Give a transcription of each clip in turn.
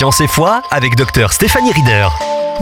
Science et foi avec Dr Stéphanie Rieder.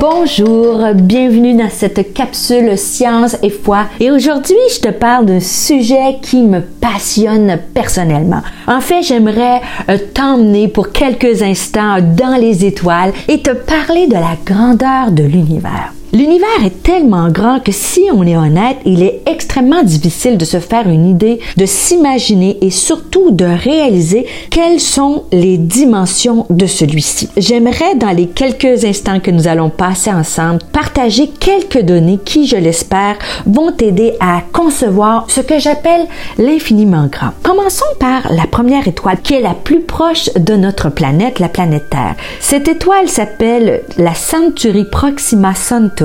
Bonjour, bienvenue dans cette capsule Science et foi. Et aujourd'hui, je te parle d'un sujet qui me passionne personnellement. En fait, j'aimerais euh, t'emmener pour quelques instants dans les étoiles et te parler de la grandeur de l'univers. L'univers est tellement grand que si on est honnête, il est extrêmement difficile de se faire une idée, de s'imaginer et surtout de réaliser quelles sont les dimensions de celui-ci. J'aimerais dans les quelques instants que nous allons passer ensemble partager quelques données qui, je l'espère, vont t'aider à concevoir ce que j'appelle l'infiniment grand. Commençons par la première étoile qui est la plus proche de notre planète, la planète Terre. Cette étoile s'appelle la Centauri Proxima Centauri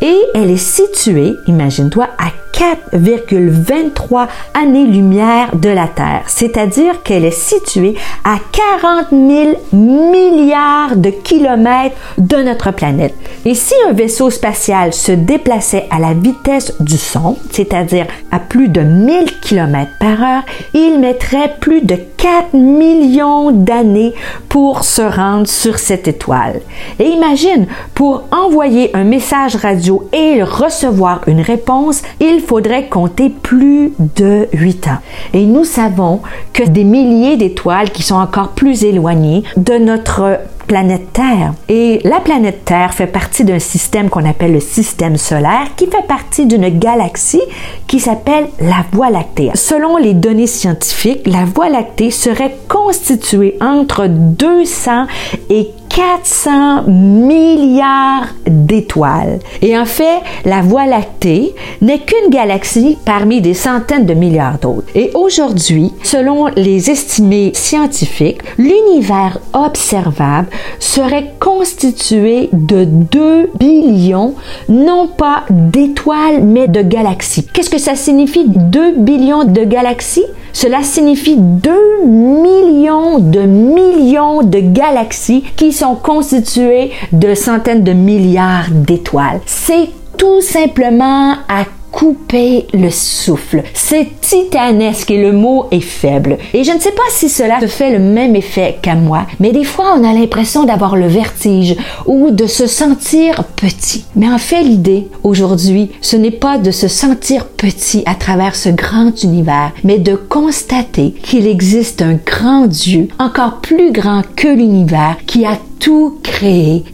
et elle est située, imagine-toi, à 4,23 années-lumière de la Terre, c'est-à-dire qu'elle est située à 40 000 milliards de kilomètres de notre planète. Et si un vaisseau spatial se déplaçait à la vitesse du son, c'est-à-dire à plus de 1000 km par heure, il mettrait plus de 4 millions d'années pour se rendre sur cette étoile. Et imagine, pour envoyer un message radio et recevoir une réponse, il faudrait compter plus de 8 ans. Et nous savons que des milliers d'étoiles qui sont encore plus éloignées de notre planète Terre. Et la planète Terre fait partie d'un système qu'on appelle le système solaire qui fait partie d'une galaxie qui s'appelle la Voie lactée. Selon les données scientifiques, la Voie lactée serait constituée entre 200 et 400 milliards d'étoiles. Et en fait, la Voie lactée n'est qu'une galaxie parmi des centaines de milliards d'autres. Et aujourd'hui, selon les estimés scientifiques, l'univers observable serait constitué de 2 billions, non pas d'étoiles, mais de galaxies. Qu'est-ce que ça signifie 2 billions de galaxies? Cela signifie 2 millions de millions de galaxies qui sont constituées de centaines de milliards d'étoiles. C'est tout simplement à couper le souffle. C'est titanesque et le mot est faible. Et je ne sais pas si cela te fait le même effet qu'à moi, mais des fois on a l'impression d'avoir le vertige ou de se sentir petit. Mais en fait l'idée aujourd'hui, ce n'est pas de se sentir petit à travers ce grand univers, mais de constater qu'il existe un grand Dieu, encore plus grand que l'univers, qui a tout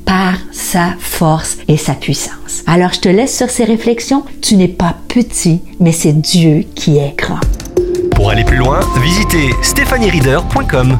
par sa force et sa puissance. Alors je te laisse sur ces réflexions. Tu n'es pas petit, mais c'est Dieu qui est grand. Pour aller plus loin, visitez stéphaniereader.com.